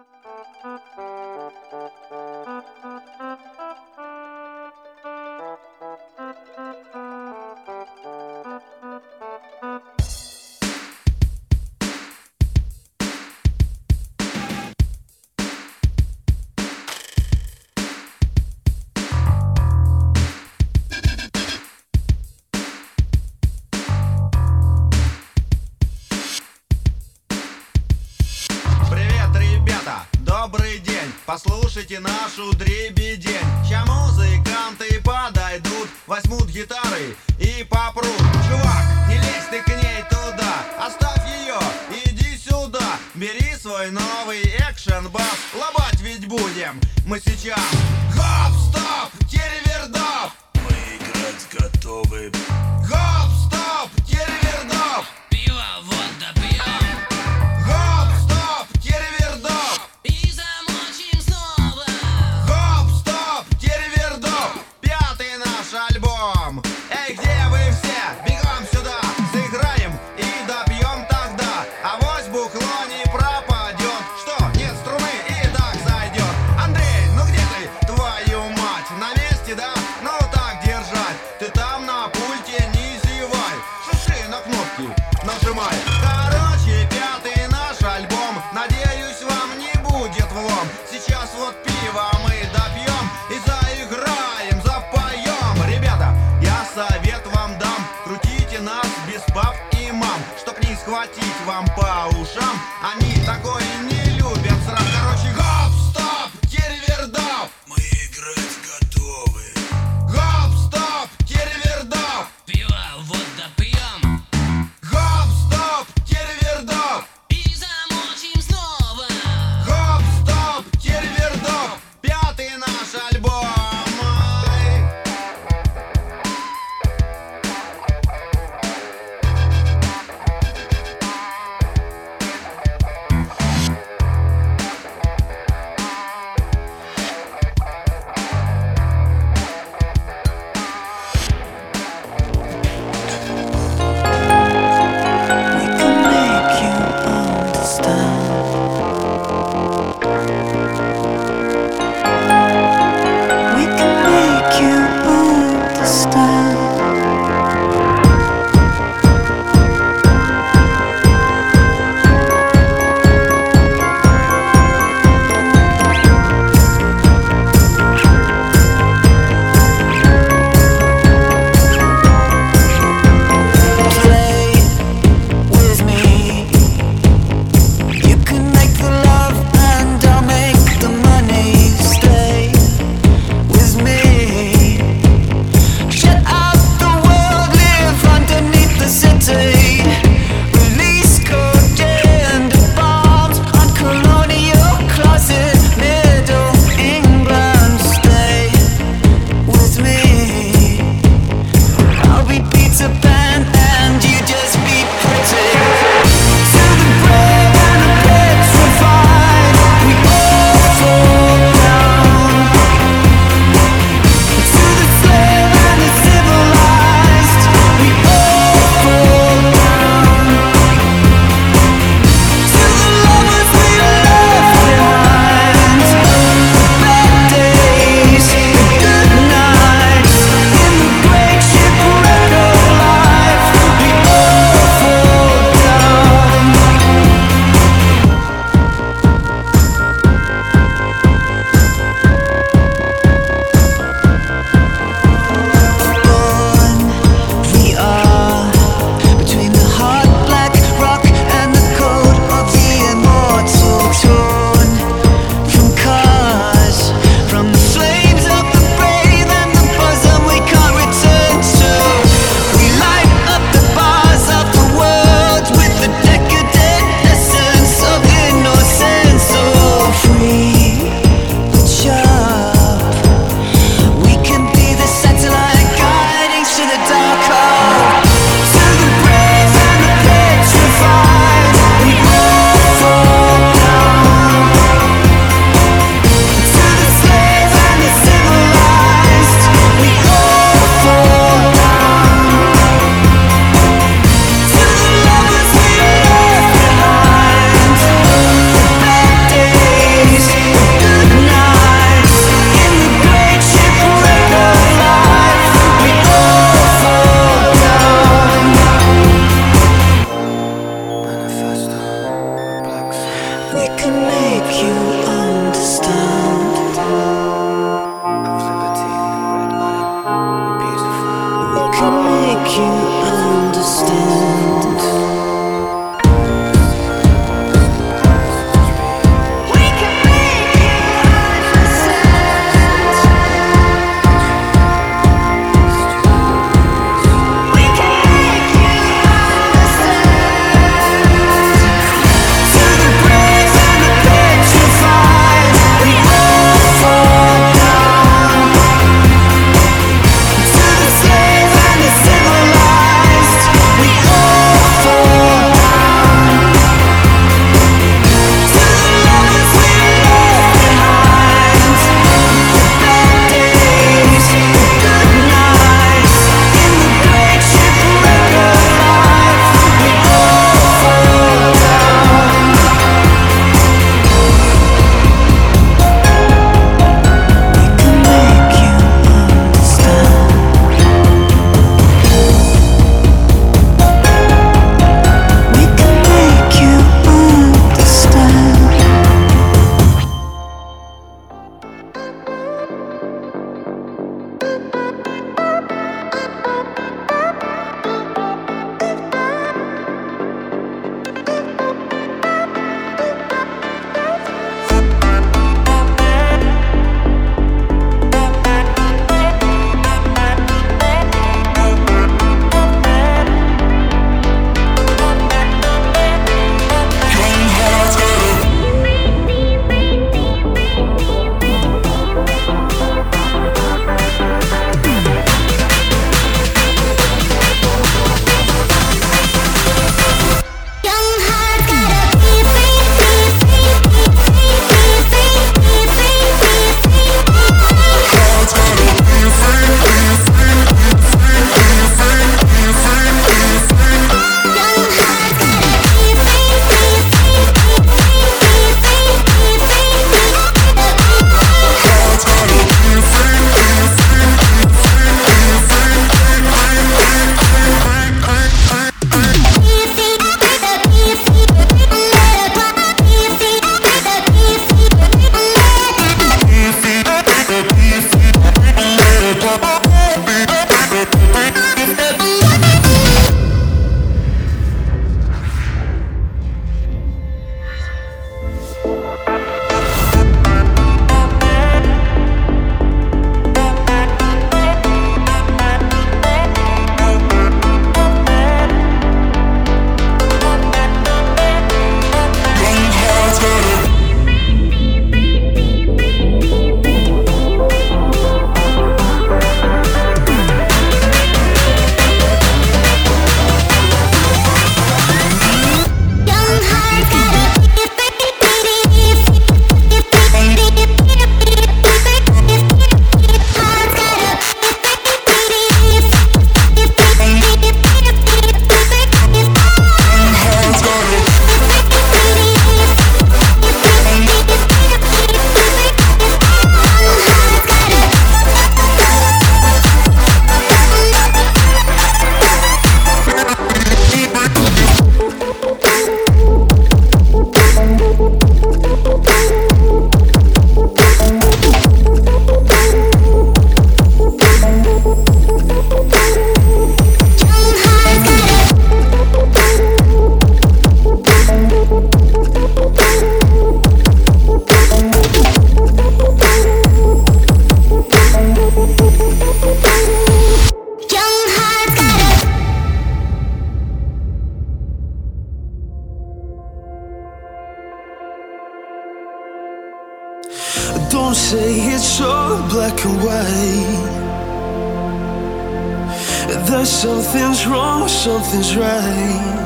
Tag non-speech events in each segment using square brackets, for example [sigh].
Música Don't say it's all black and white. There's something's wrong, something's right.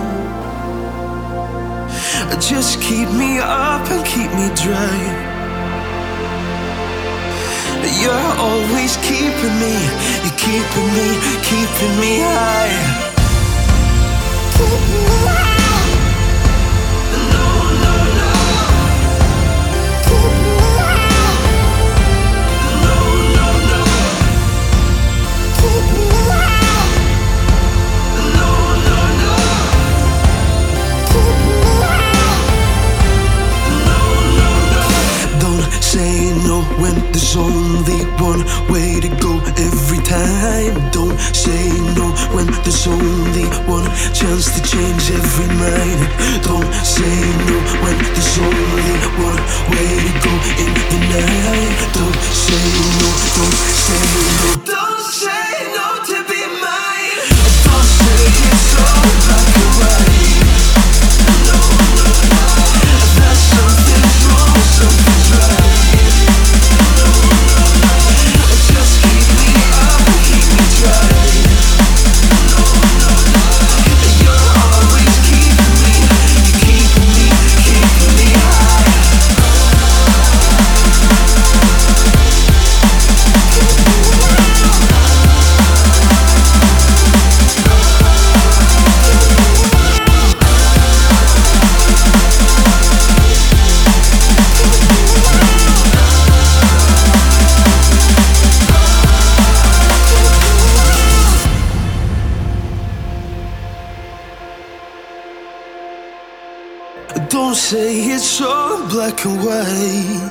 Just keep me up and keep me dry. You're always keeping me, you're keeping me, keeping me high. Keep me high. One way to go every time. Don't say no when there's only one chance to change every mind. Don't say no when there's only one way to go in the night. Don't say no, don't say no. Don't say it's so black and white.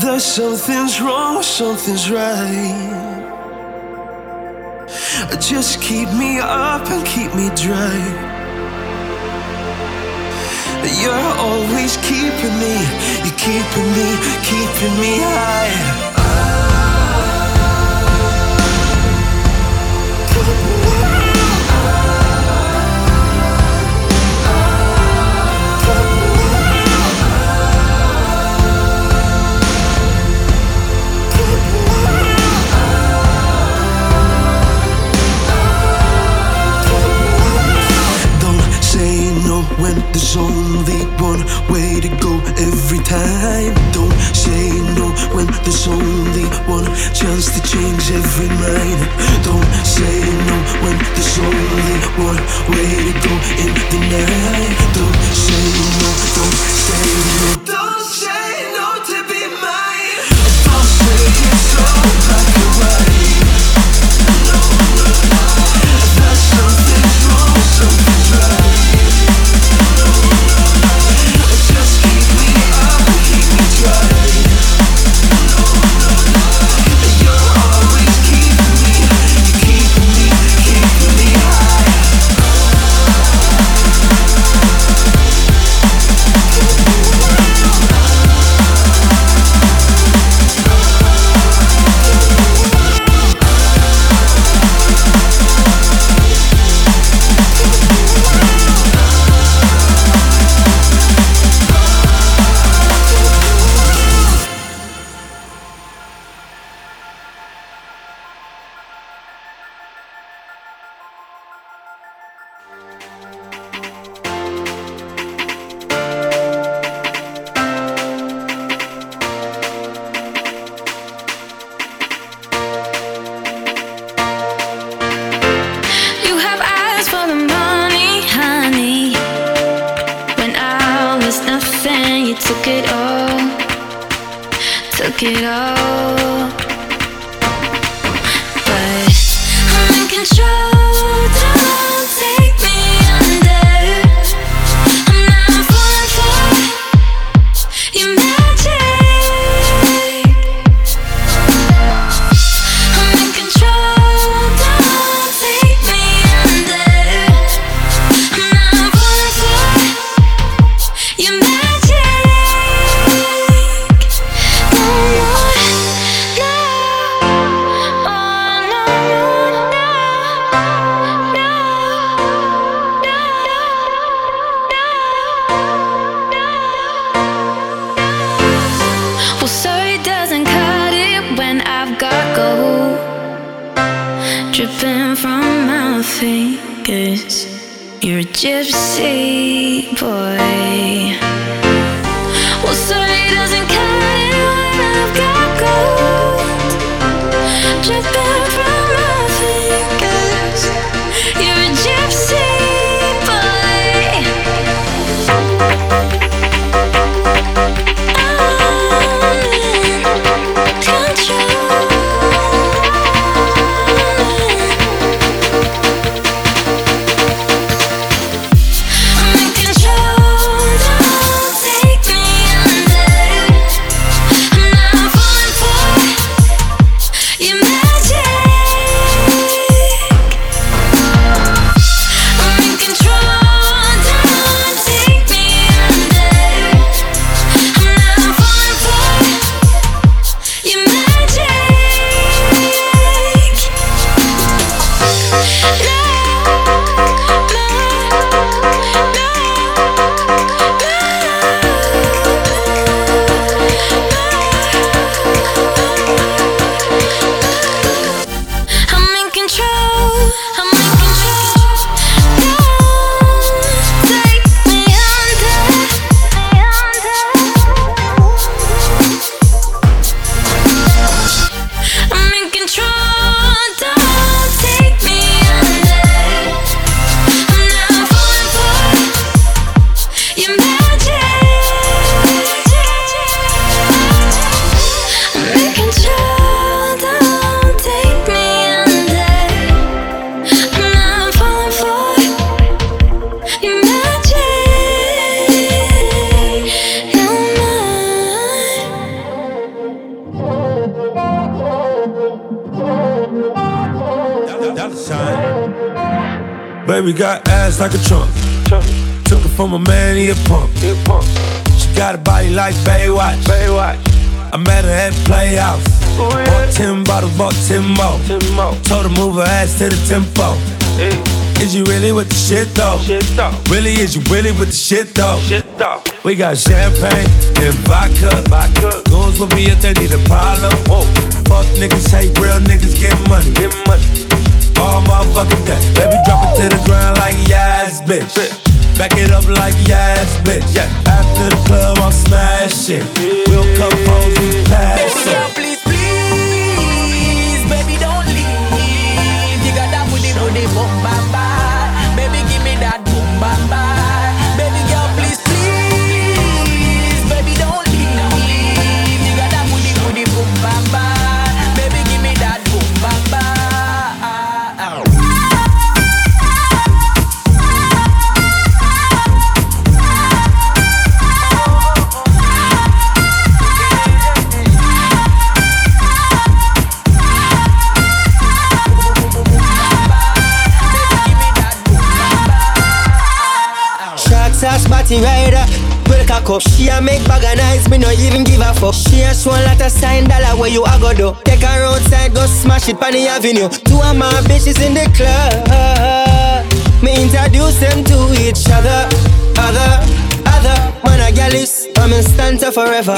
That something's wrong, something's right. Just keep me up and keep me dry. You're always keeping me, you're keeping me, keeping me high. No when there's only one way to go every time. Don't say no when there's only one chance to change every mind. Don't say no when there's only one way to go in the night. Don't say no, don't say no. Don't Took it from a man, he a punk. She got a body like Baywatch. I met her at Playhouse. Bought 10 bottles, bought 10 more. Told her move her ass to the tempo. Is you really with the shit though? Really, is you really with the shit though? We got champagne and vodka. Goons will be if they need a problem. Fuck niggas, hate real niggas, get money. All motherfucking day. Baby, drop it to the ground like yes, bitch. Back it up like yes, bitch. After the club, I'm smashing. We'll come home, we pass it. Body rider. Well cock up. She a make bag of nice, me no even give a fuck. She a show a lot of sign dollar where you a go do. Take her outside, go smash it on the avenue. Two of my bitches in the club. Me introduce them to each other, other, other. Man a gal is, I'm in stanza forever.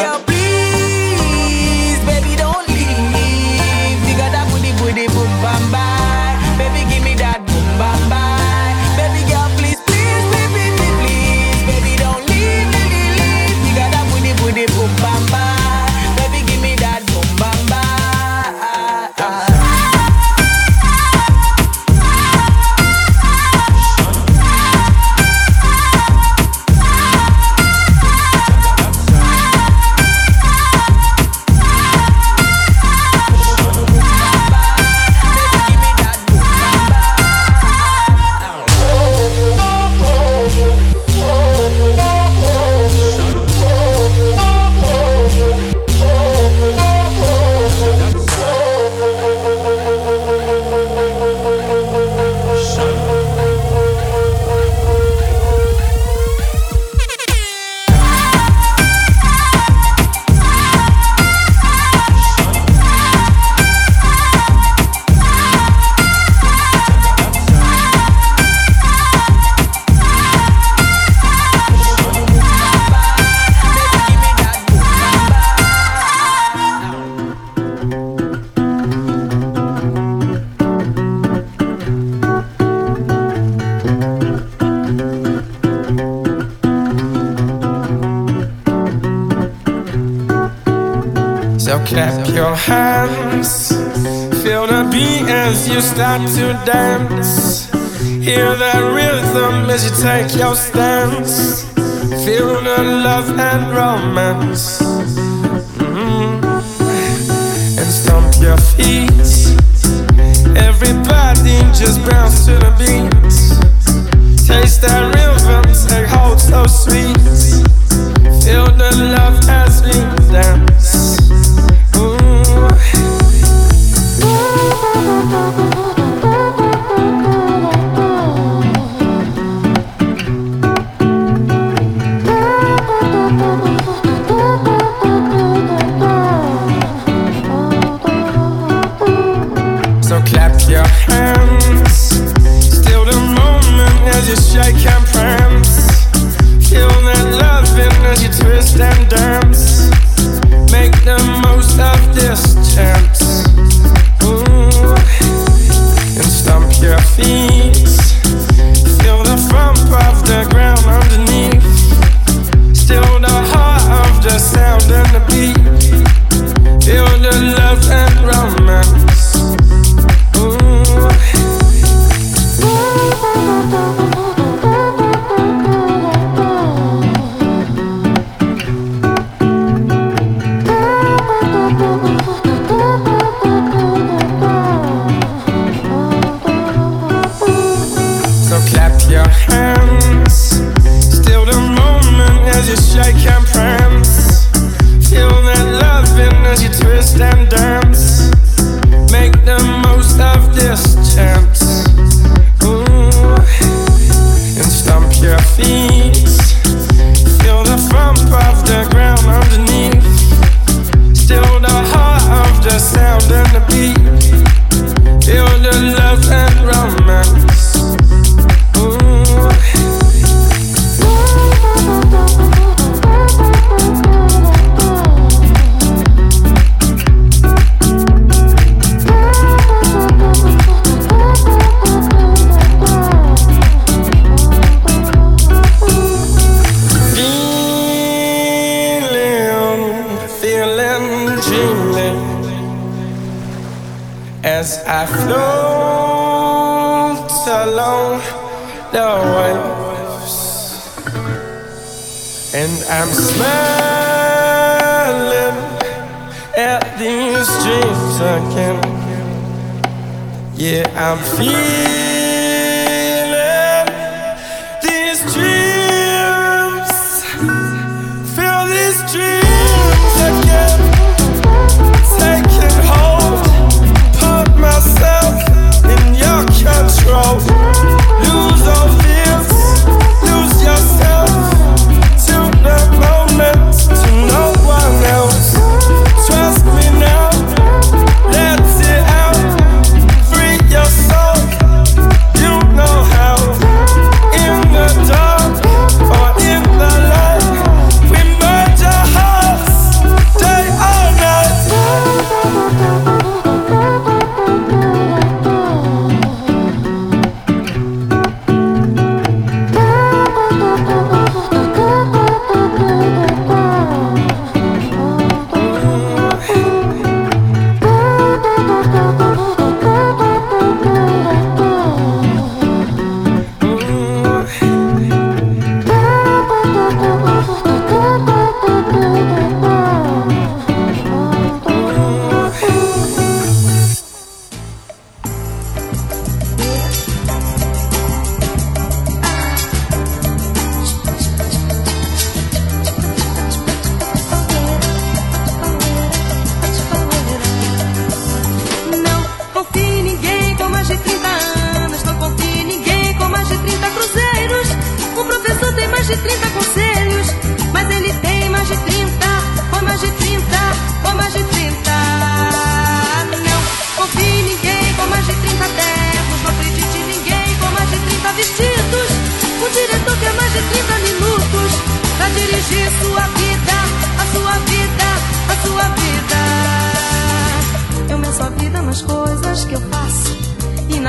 So clap your hands, feel the beat as you start to dance. Hear the rhythm as you take your stance. Feel the love and romance. Mhm. And stomp your feet. Everybody just bounce to the beat. Taste that rhythm, take hold so sweet. Feel the love as we dance. see. I'm feeling this dreams.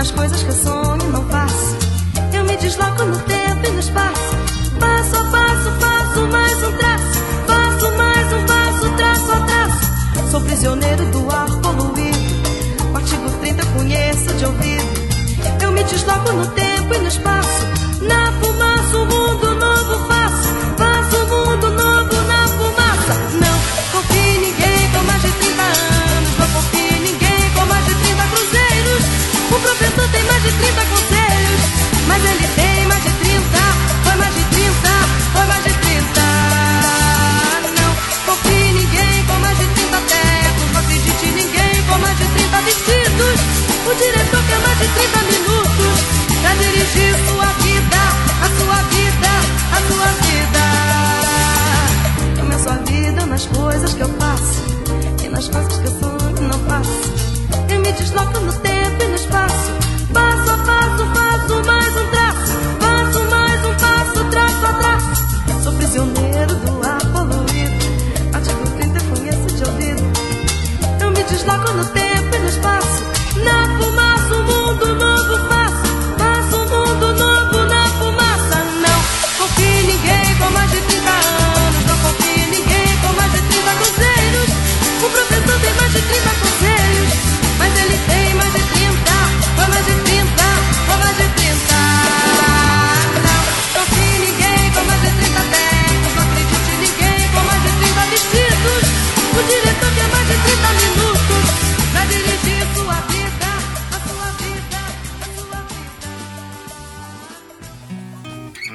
nas coisas que sonho não faço. Eu me desloco no tempo e no espaço. Passo a passo, faço mais um traço. Faço mais um passo, traço a traço. Sou prisioneiro do ar poluído. O artigo 30 conheço de ouvido. Eu me desloco no tempo e no espaço. Na 30 conselhos, mas ele tem mais de 30. Foi mais de 30, foi mais de 30. Não confie ninguém com mais de 30 tetos. Não acredite ninguém com mais de 30 vestidos. O diretor quer mais de 30 minutos pra dirigir sua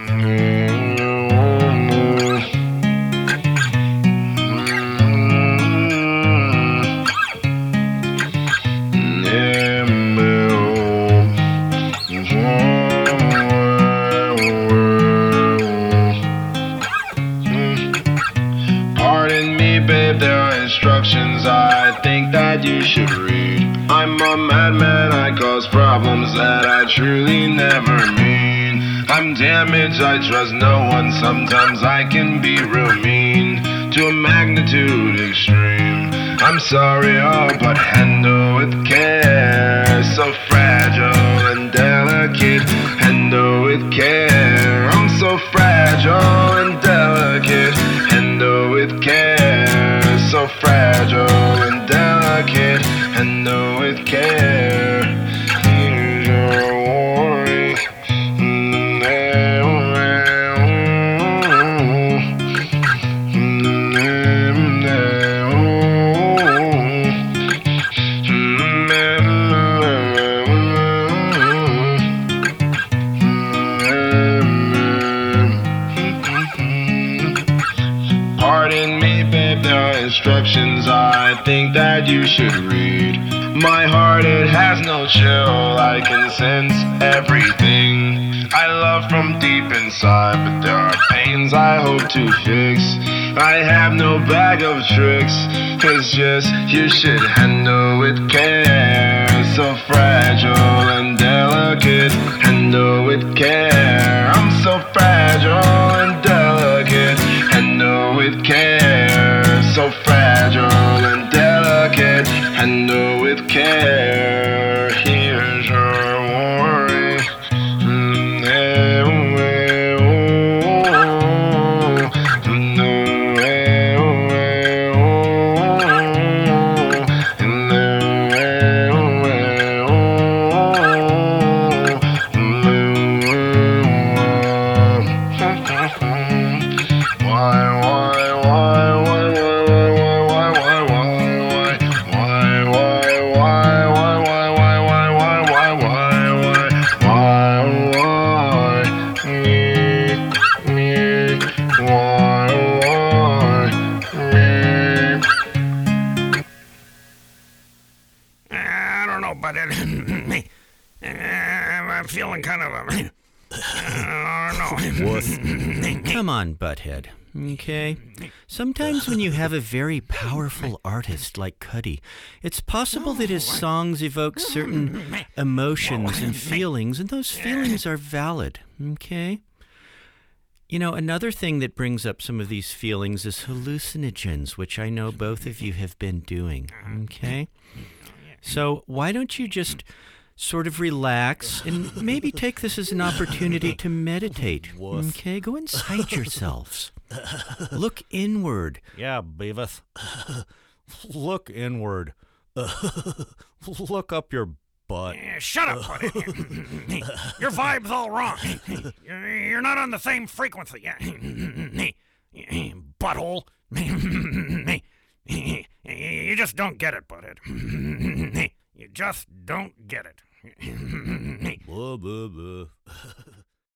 Mm-hmm. trust no one. Sometimes I can be real mean to a magnitude extreme. I'm sorry, oh, but handle with care. So fragile and delicate, handle with care. I'm so fragile and delicate, handle with care. So fragile and delicate, handle with care. That you should read. My heart, it has no chill, I can sense everything. I love from deep inside, but there are pains I hope to fix. I have no bag of tricks, it's just you should handle with care. So fragile and delicate, handle with care. I'm so fragile handle with care. Okay. Sometimes when you have a very powerful artist like Cudi, it's possible that his songs evoke certain emotions and feelings, and those feelings are valid. Okay. You know, another thing that brings up some of these feelings is hallucinogens, which I know both of you have been doing. Okay. So why don't you just sort of relax and maybe take this as an opportunity to meditate? Okay, go inside yourselves. [laughs] Look inward. Yeah, Beavis. [laughs] Look inward. [laughs] Look up your butt. Yeah, shut up, buddy. Your vibe's all wrong. You're not on the same frequency. Butthole. You just don't get it, butthead. You just don't get it. Blah, blah, blah.